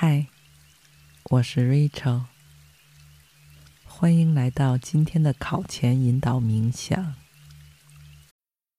嗨，我是 Rachel，欢迎来到今天的考前引导冥想。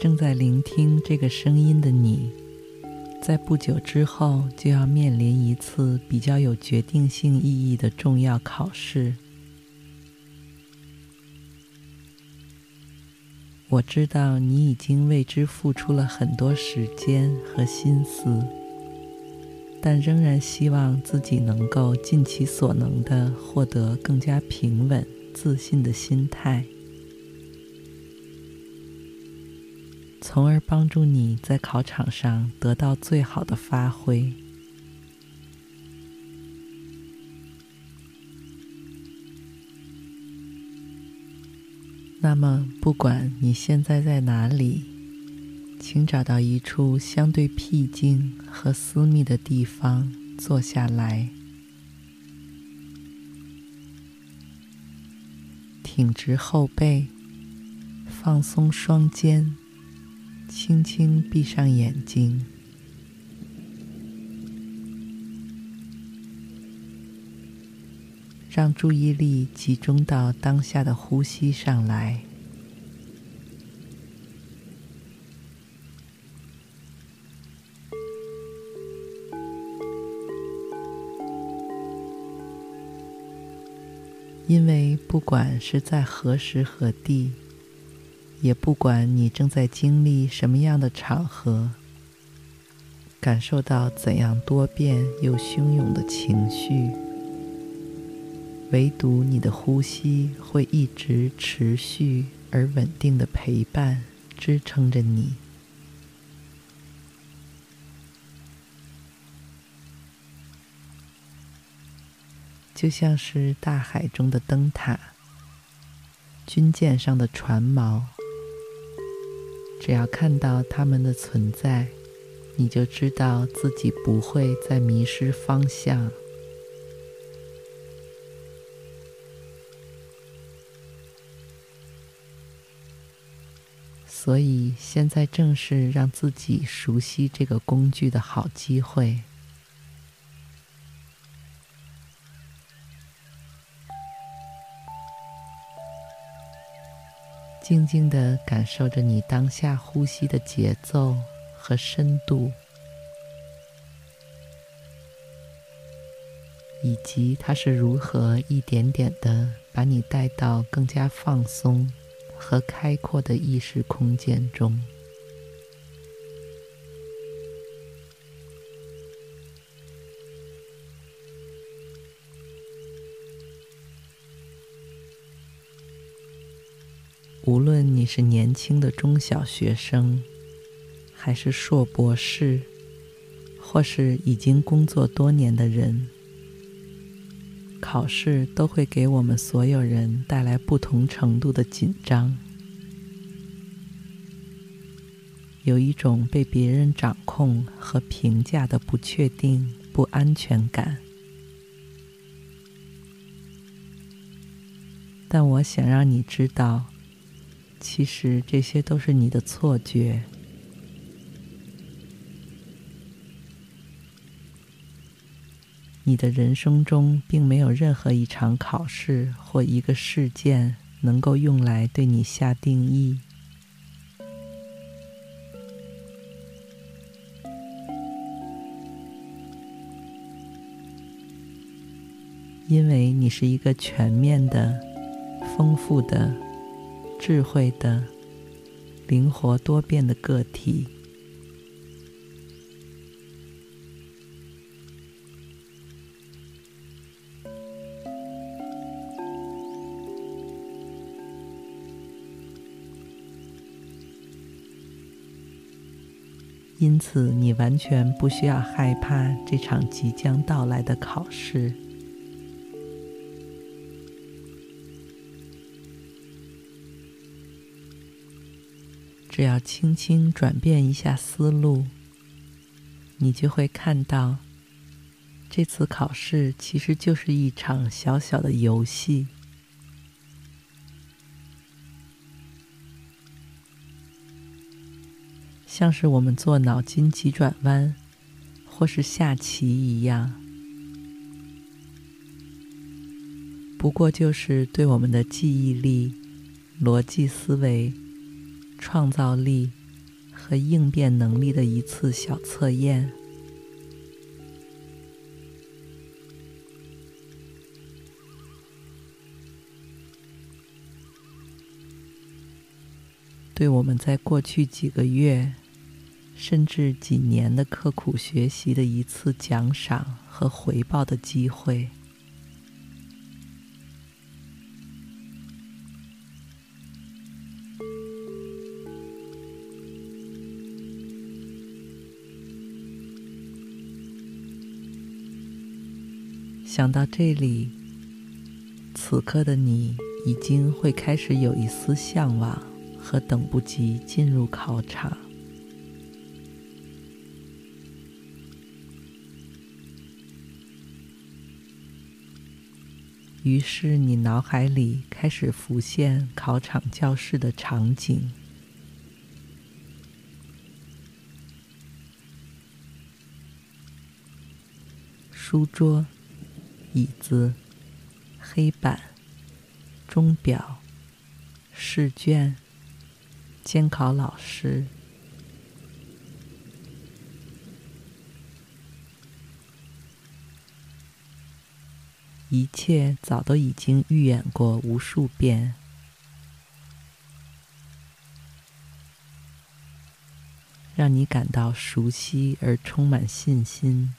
正在聆听这个声音的你，在不久之后就要面临一次比较有决定性意义的重要考试。我知道你已经为之付出了很多时间和心思，但仍然希望自己能够尽其所能的获得更加平稳、自信的心态。从而帮助你在考场上得到最好的发挥。那么，不管你现在在哪里，请找到一处相对僻静和私密的地方坐下来，挺直后背，放松双肩。轻轻闭上眼睛，让注意力集中到当下的呼吸上来。因为不管是在何时何地，也不管你正在经历什么样的场合，感受到怎样多变又汹涌的情绪，唯独你的呼吸会一直持续而稳定的陪伴、支撑着你，就像是大海中的灯塔，军舰上的船锚。只要看到他们的存在，你就知道自己不会再迷失方向。所以，现在正是让自己熟悉这个工具的好机会。静静地感受着你当下呼吸的节奏和深度，以及它是如何一点点地把你带到更加放松和开阔的意识空间中。无论你是年轻的中小学生，还是硕博士，或是已经工作多年的人，考试都会给我们所有人带来不同程度的紧张，有一种被别人掌控和评价的不确定、不安全感。但我想让你知道。其实这些都是你的错觉。你的人生中并没有任何一场考试或一个事件能够用来对你下定义，因为你是一个全面的、丰富的。智慧的、灵活多变的个体，因此你完全不需要害怕这场即将到来的考试。只要轻轻转变一下思路，你就会看到，这次考试其实就是一场小小的游戏，像是我们做脑筋急转弯或是下棋一样，不过就是对我们的记忆力、逻辑思维。创造力和应变能力的一次小测验。对我们在过去几个月，甚至几年的刻苦学习的一次奖赏和回报的机会。想到这里，此刻的你已经会开始有一丝向往和等不及进入考场。于是你脑海里开始浮现考场教室的场景：书桌。椅子、黑板、钟表、试卷、监考老师，一切早都已经预演过无数遍，让你感到熟悉而充满信心。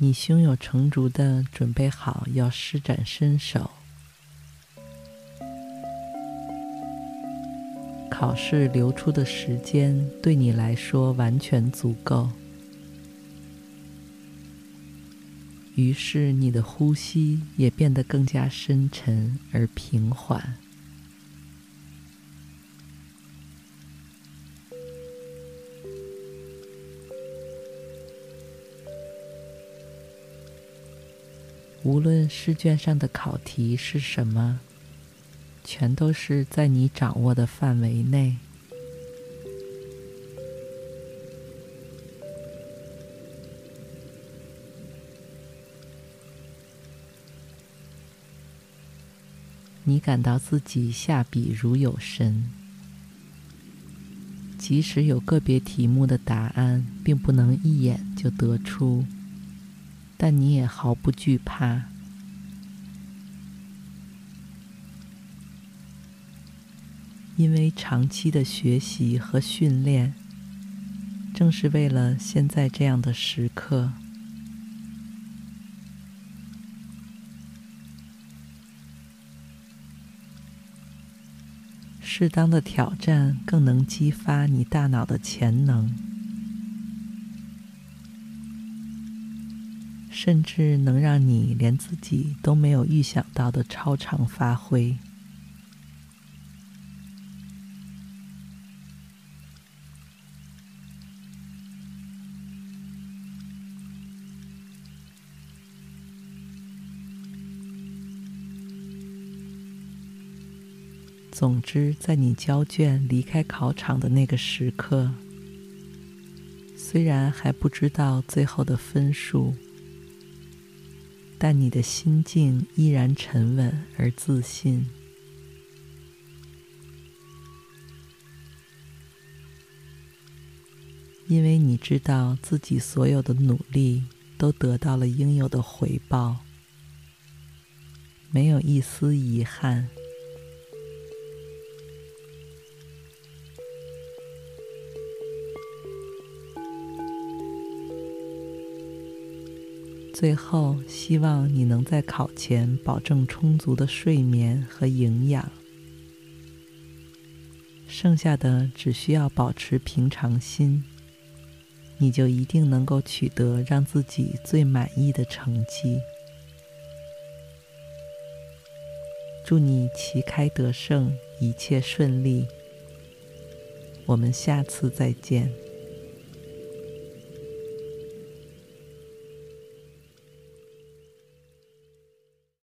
你胸有成竹的准备好要施展身手，考试留出的时间对你来说完全足够，于是你的呼吸也变得更加深沉而平缓。无论试卷上的考题是什么，全都是在你掌握的范围内。你感到自己下笔如有神，即使有个别题目的答案并不能一眼就得出。但你也毫不惧怕，因为长期的学习和训练，正是为了现在这样的时刻。适当的挑战更能激发你大脑的潜能。甚至能让你连自己都没有预想到的超常发挥。总之，在你交卷离开考场的那个时刻，虽然还不知道最后的分数。但你的心境依然沉稳而自信，因为你知道自己所有的努力都得到了应有的回报，没有一丝遗憾。最后，希望你能在考前保证充足的睡眠和营养。剩下的只需要保持平常心，你就一定能够取得让自己最满意的成绩。祝你旗开得胜，一切顺利。我们下次再见。